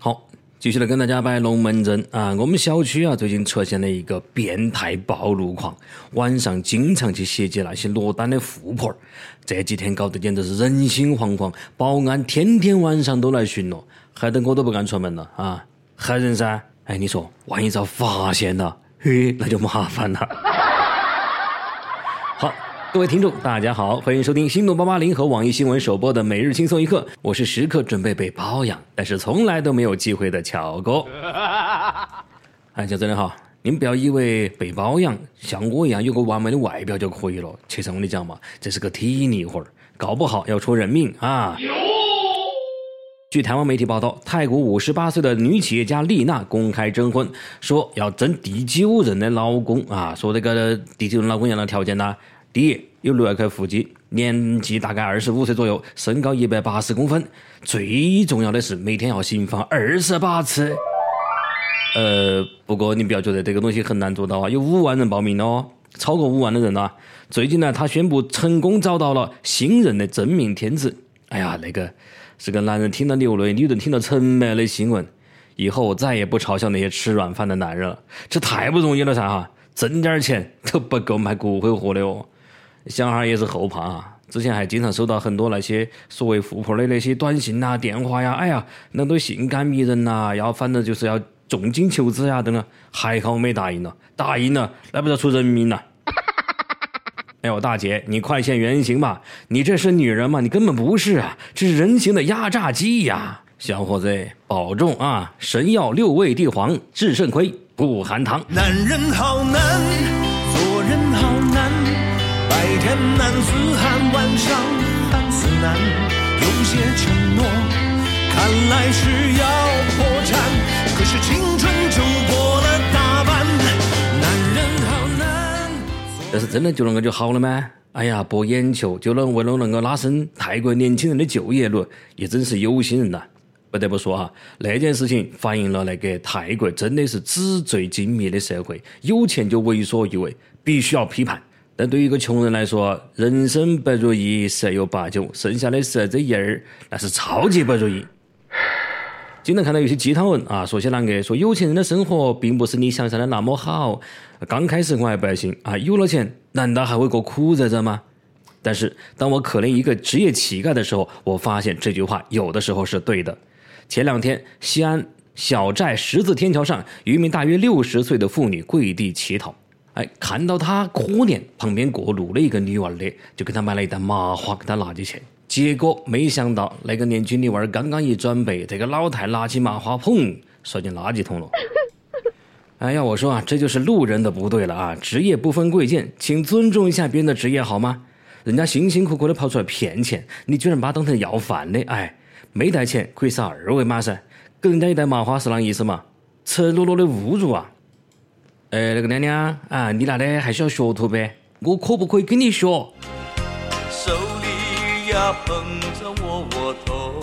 好，继续来跟大家摆龙门阵啊！我们小区啊，最近出现了一个变态暴露狂，晚上经常去袭击那些落单的富婆儿这几天搞得简直是人心惶惶，保安天天晚上都来巡逻，害得我都不敢出门了啊！害人噻！哎，你说，万一遭发现了，嘿，那就麻烦了。好。各位听众，大家好，欢迎收听心动八八零和网易新闻首播的每日轻松一刻，我是时刻准备被包养，但是从来都没有机会的乔哥。哎，小真的好，你们不要以为被包养像我一样有个完美的外表就可以了，其实我跟你讲嘛，这是个体力活儿，搞不好要出人命啊。据台湾媒体报道，泰国五十八岁的女企业家丽娜公开征婚，说要争第九任的老公啊，说这个第九任老公要的条件呢？第一，有六万块腹肌，年纪大概二十五岁左右，身高一百八十公分。最重要的是，每天要行房二十八次。呃，不过你不要觉得这个东西很难做到啊，有五万人报名了哦，超过五万的人啊。最近呢，他宣布成功找到了新人的真命天子。哎呀，那个是个男人听到流泪，女人听到沉默的新闻。以后我再也不嘲笑那些吃软饭的男人了，这太不容易了噻哈，挣点钱都不够买骨灰盒的哦。小孩也是后怕啊！之前还经常收到很多那些所谓富婆的那些短信呐、电话呀，哎呀，那都性感迷人呐，要反正就是要重金求子呀等等。还好我没答应了，答应了那不要出人命了。哎呦，大姐，你快现原形吧！你这是女人吗？你根本不是啊，这是人形的压榨机呀！小伙子，保重啊！神药六味地黄治肾亏，不含糖。男人好难。天难似寒，晚上寒似难。有些承诺，看来是要破产。可是青春就过了大半，男人好难。但是真的就那个就好了吗？哎呀，博眼球就能为了能够拉升泰国年轻人的就业率，也真是有心人呐！不得不说哈，那件事情反映了那个泰国真的是纸醉金迷的社会，有钱就为所欲为，必须要批判。但对于一个穷人来说，人生不如意十有八九，剩下的十这一儿那是超级不如意。经常看到有些鸡汤文啊，说些啷个说有钱人的生活并不是你想象的那么好。刚开始我还不信啊，有了钱难道还会过苦日子吗？但是当我可怜一个职业乞丐的时候，我发现这句话有的时候是对的。前两天，西安小寨十字天桥上，有一名大约六十岁的妇女跪地乞讨。哎，看到他可怜，旁边过路的一个女娃儿的，就给他买了一袋麻花，给他拿起去。结果没想到，那个年轻女娃儿刚刚一转背，这个老太拿起麻花，砰，摔进垃圾桶了。哎呀，我说啊，这就是路人的不对了啊！职业不分贵贱，请尊重一下别人的职业好吗？人家辛辛苦苦的跑出来骗钱，你居然把他当成要饭的？哎，没带钱可以扫二维码噻，给人家一袋麻花是啷意思嘛？赤裸裸的侮辱啊！哎，那个娘娘啊，你那里还需要学徒呗？我可不可以跟你学？手里呀捧着窝窝头，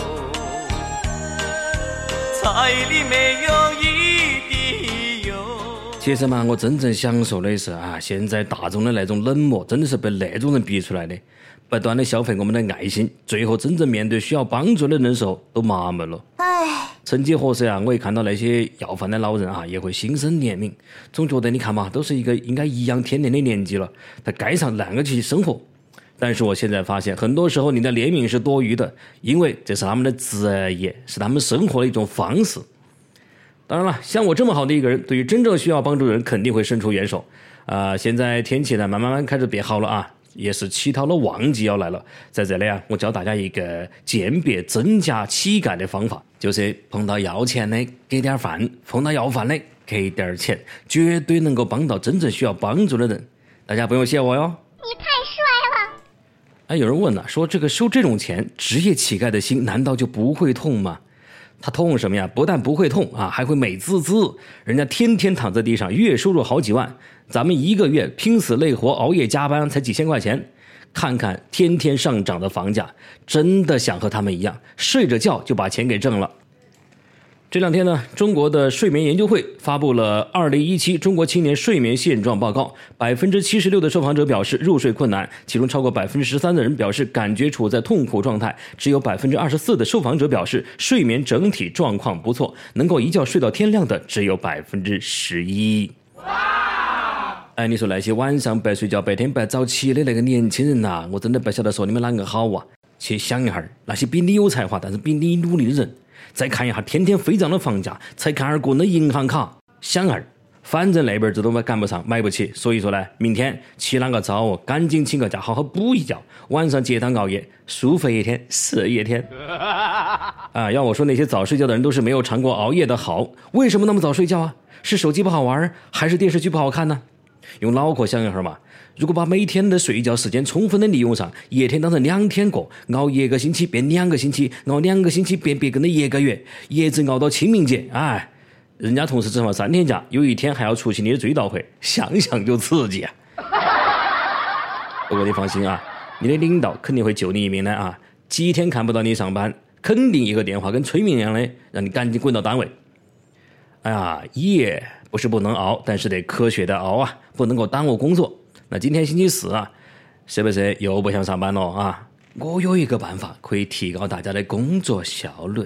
菜里没有一。其实嘛，我真正享受的是啊，现在大众的那种冷漠，真的是被那种人逼出来的。不断的消费我们的爱心，最后真正面对需要帮助的人时候，都麻木了。唉，曾几何时啊，我一看到那些要饭的老人啊，也会心生怜悯，总觉得你看嘛，都是一个应该颐养天年的年纪了，他该上啷个去生活？但是我现在发现，很多时候你的怜悯是多余的，因为这是他们的职业，是他们生活的一种方式。当然了，像我这么好的一个人，对于真正需要帮助的人，肯定会伸出援手。啊，现在天气呢，慢慢慢开始变好了啊。也是乞讨的旺季要来了，在这里啊，我教大家一个鉴别真假乞丐的方法，就是碰到要钱的给点饭，碰到要饭的给点钱，绝对能够帮到真正需要帮助的人。大家不用谢我哟。你太帅了！哎，有人问了，说这个收这种钱，职业乞丐的心难道就不会痛吗？他痛什么呀？不但不会痛啊，还会美滋滋。人家天天躺在地上，月收入好几万。咱们一个月拼死累活、熬夜加班才几千块钱，看看天天上涨的房价，真的想和他们一样，睡着觉就把钱给挣了。这两天呢，中国的睡眠研究会发布了《二零一七中国青年睡眠现状报告》，百分之七十六的受访者表示入睡困难，其中超过百分之十三的人表示感觉处在痛苦状态，只有百分之二十四的受访者表示睡眠整体状况不错，能够一觉睡到天亮的只有百分之十一。哇！哎，你说那些晚上不睡觉、白天不早起的那个年轻人呐，我真的不晓得说你们啷个好啊！去想一下，那些比你有才华但是比你努力的人。再看一下天天飞涨的房价，再看下个人的银行卡，想儿，反正那边子都赶不上，买不起，所以说呢，明天起啷个早哦，赶紧请个假，好好补一觉，晚上接单熬夜，舒服一天是一天。啊，要我说那些早睡觉的人都是没有尝过熬夜的好，为什么那么早睡觉啊？是手机不好玩，还是电视剧不好看呢？用脑壳想一下嘛。如果把每天的睡觉时间充分的利用上，一天当成两天过，熬一个星期变两个星期，熬两个星期变别个的一个月，一直熬到清明节，哎，人家同事只放三天假，有一天还要出席你的追悼会，想想就刺激啊！不过你放心啊，你的领导肯定会救你一命的啊！几天看不到你上班，肯定一个电话跟催眠一样的，让你赶紧滚到单位。哎呀，夜不是不能熬，但是得科学的熬啊，不能够耽误工作。那今天星期四啊，是不是又不想上班了啊？我有一个办法可以提高大家的工作效率。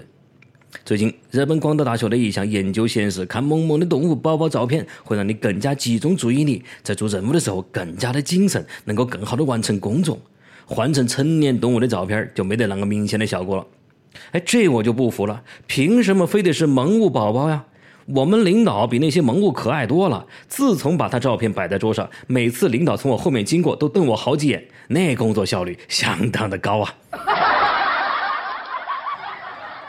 最近，日本广岛大学的一项研究显示，看萌萌的动物宝宝照片会让你更加集中注意力，在做任务的时候更加的谨慎，能够更好的完成工作。换成成年动物的照片就没得那么明显的效果了。哎，这我就不服了，凭什么非得是萌物宝宝呀？我们领导比那些萌物可爱多了。自从把他照片摆在桌上，每次领导从我后面经过都瞪我好几眼，那工作效率相当的高啊！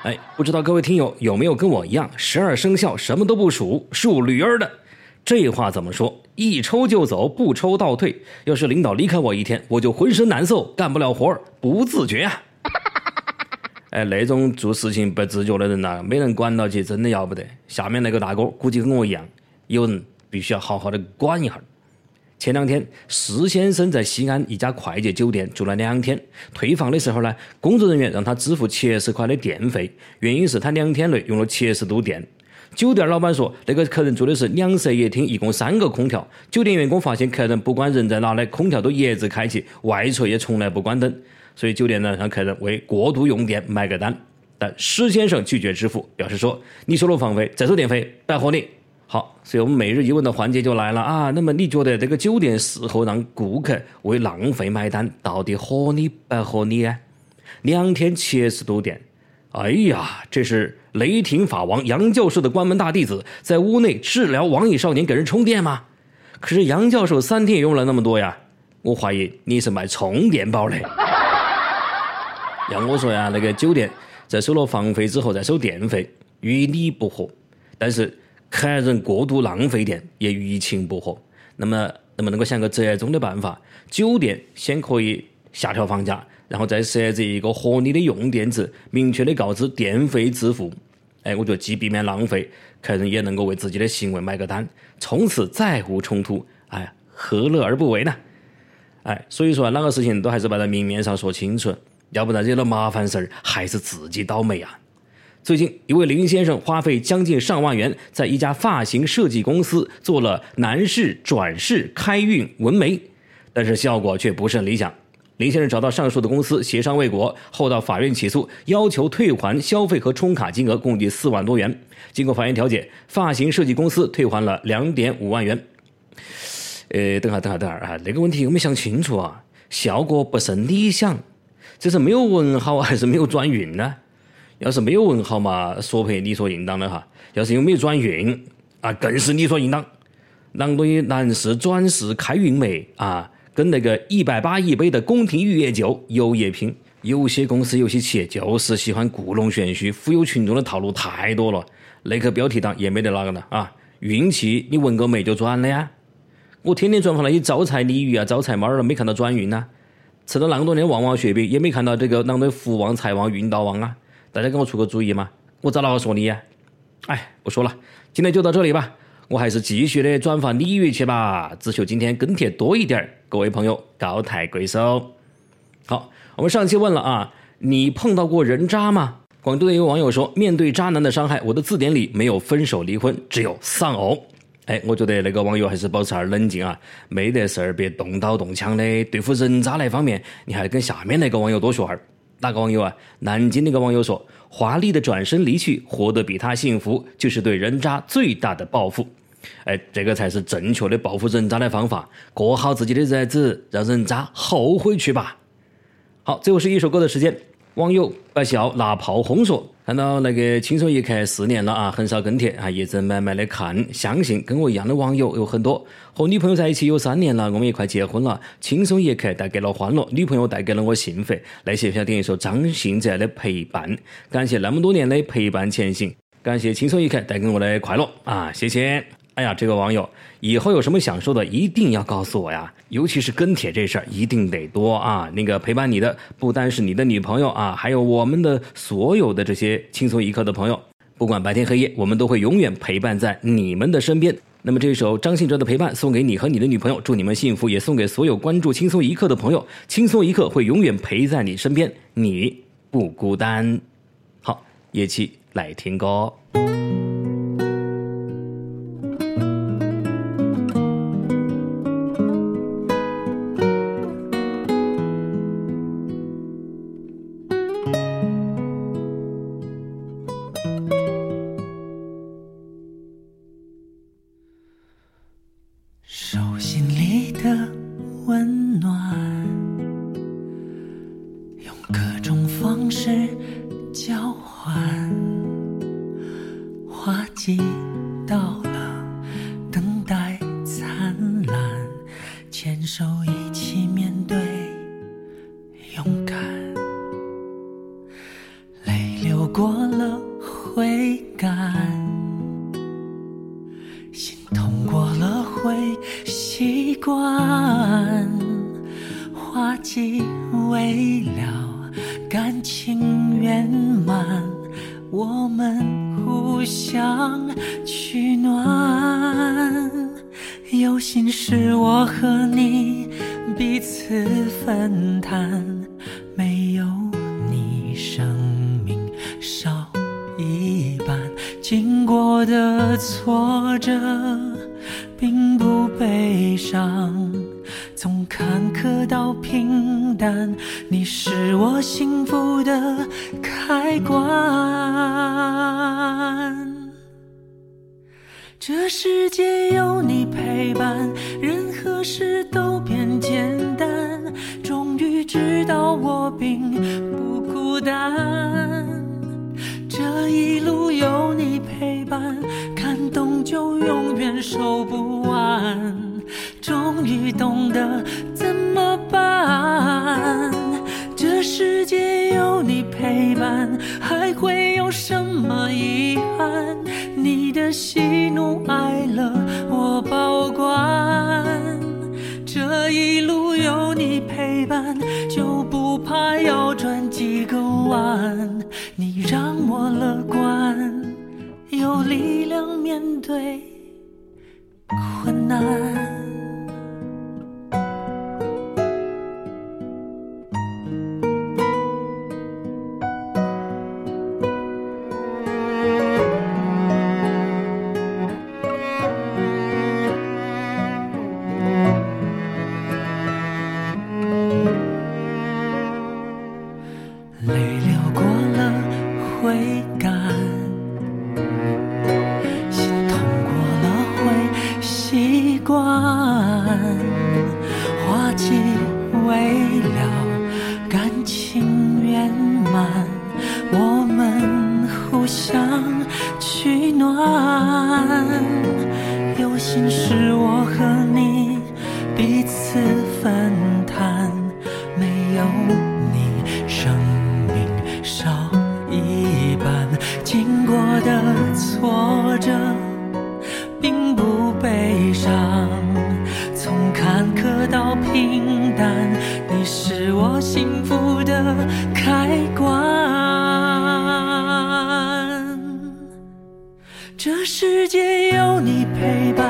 哎，不知道各位听友有没有跟我一样，十二生肖什么都不属，属驴儿的？这话怎么说？一抽就走，不抽倒退。要是领导离开我一天，我就浑身难受，干不了活，不自觉啊！哎，那种做事情不自觉的人呐，没人管到起，真的要不得。下面那个大哥估计跟我一样，有人必须要好好的管一下。前两天，施先生在西安一家快捷酒店住了两天，退房的时候呢，工作人员让他支付七十块的电费，原因是他两天内用了七十度电。酒店老板说，那个客人住的是两室一厅，一共三个空调。酒店员工发现客人不管人在哪里，空调都一直开启，外出也从来不关灯。所以酒店呢让客人为过度用电买个单，但施先生拒绝支付，表示说：“你收了房费再收电费，白合你。”好，所以我们每日一问的环节就来了啊。那么你觉得这个酒店事后让顾客为浪费买单，到底合理不合理啊？两天七十度电，哎呀，这是雷霆法王杨教授的关门大弟子，在屋内治疗网瘾少年给人充电吗？可是杨教授三天也用了那么多呀，我怀疑你是卖充电宝的。要我说呀，那个酒店在收了房费之后再收电费，与理不合；但是客人过度浪费电也于情不合。那么，能不能够想个折中的办法？酒店先可以下调房价，然后再设置一个合理的用电值，明确的告知电费自负。哎，我觉得既避免浪费，客人也能够为自己的行为买个单，从此再无冲突。哎，何乐而不为呢？哎，所以说哪个事情都还是摆在明面上说清楚。要不然惹了麻烦事儿，还是自己倒霉啊！最近，一位林先生花费将近上万元，在一家发型设计公司做了男士转世开运纹眉，但是效果却不甚理想。林先生找到上述的公司协商未果，后到法院起诉，要求退还消费和充卡金额共计四万多元。经过法院调解，发型设计公司退还了两点五万元。呃，等下等下等下啊，那个问题我没想清楚啊，效果不甚理想。这是没有纹好还是没有转运呢？要是没有纹好嘛，索赔理所应当的哈。要是又没有转运啊，更是理所应当。狼多的男士转世开运眉啊，跟那个一百八一杯的宫廷玉液酒有一拼。有些公司有些企业就是喜欢故弄玄虚，忽悠群众的套路太多了。那个标题党也没得哪个了啊！运气你纹个眉就转了呀？我天天转发那些招财鲤鱼啊、招财猫儿，没看到转运啊。吃了那么多年旺旺雪饼，也没看到这个啷个福旺财旺运道旺啊！大家给我出个主意嘛！我找哪个说你呀？哎，不说了，今天就到这里吧。我还是继续的转发鲤鱼去吧，只求今天跟帖多一点各位朋友高抬贵手。好，我们上期问了啊，你碰到过人渣吗？广州的一位网友说：“面对渣男的伤害，我的字典里没有分手离婚，只有丧偶。”哎，我觉得那个网友还是保持下冷静啊，没得事儿别动刀动枪的。对付人渣那方面，你还跟下面那个网友多学哈儿。哪个网友啊？南京那个网友说：“华丽的转身离去，活得比他幸福，就是对人渣最大的报复。”哎，这个才是正确的报复人渣的方法，过好自己的日子，让人渣后悔去吧。好，最后是一首歌的时间。网友不笑拿炮轰说：“看到那个轻松一刻四年了啊，很少跟帖啊，一直慢慢的看。相信跟我一样的网友有很多。和女朋友在一起有三年了，我们也快结婚了。轻松一刻带给了欢乐，女朋友带给了我幸福。那些想点一首张信哲的陪伴，感谢那么多年的陪伴前行，感谢轻松一刻带给我的快乐啊，谢谢。”哎呀，这个网友以后有什么想说的，一定要告诉我呀！尤其是跟帖这事儿，一定得多啊！那个陪伴你的不单是你的女朋友啊，还有我们的所有的这些轻松一刻的朋友，不管白天黑夜，我们都会永远陪伴在你们的身边。那么这首张信哲的陪伴送给你和你的女朋友，祝你们幸福，也送给所有关注轻松一刻的朋友。轻松一刻会永远陪在你身边，你不孤单。好，一起来听歌。温暖用各种方式交换话题花季未了，感情圆满，我们互相取暖。有心事我和你彼此分担，没有你生命少一半。经过的挫折。悲伤，从坎坷到平淡，你是我幸福的开关。这世界有你陪伴，任何事都变简单。终于知道我并不孤单，这一路有你陪伴。感动就永远收不完，终于懂得怎么办。这世界有你陪伴，还会有什么遗憾？你的喜怒哀乐我保管。这一路有你陪伴，就不怕要转几个弯。你让我乐观。有力量面对困难。花季未了感情圆满我们互相取暖。有心事我和你彼此分摊没有你生命少一半经过的错开关。这世界有你陪伴，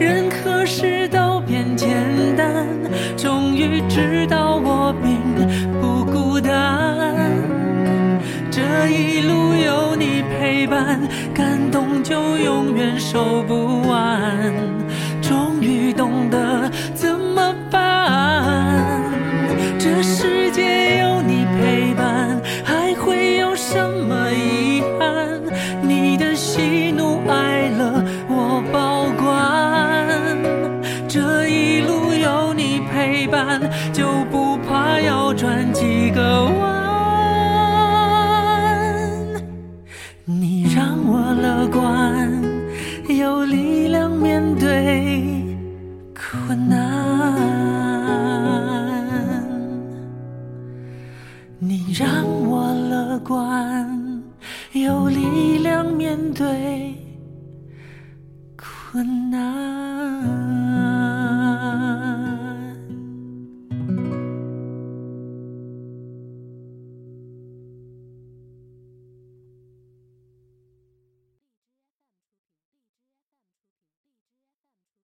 任何事都变简单。终于知道我并不孤单，这一路有你陪伴，感动就永远收不完。终于懂。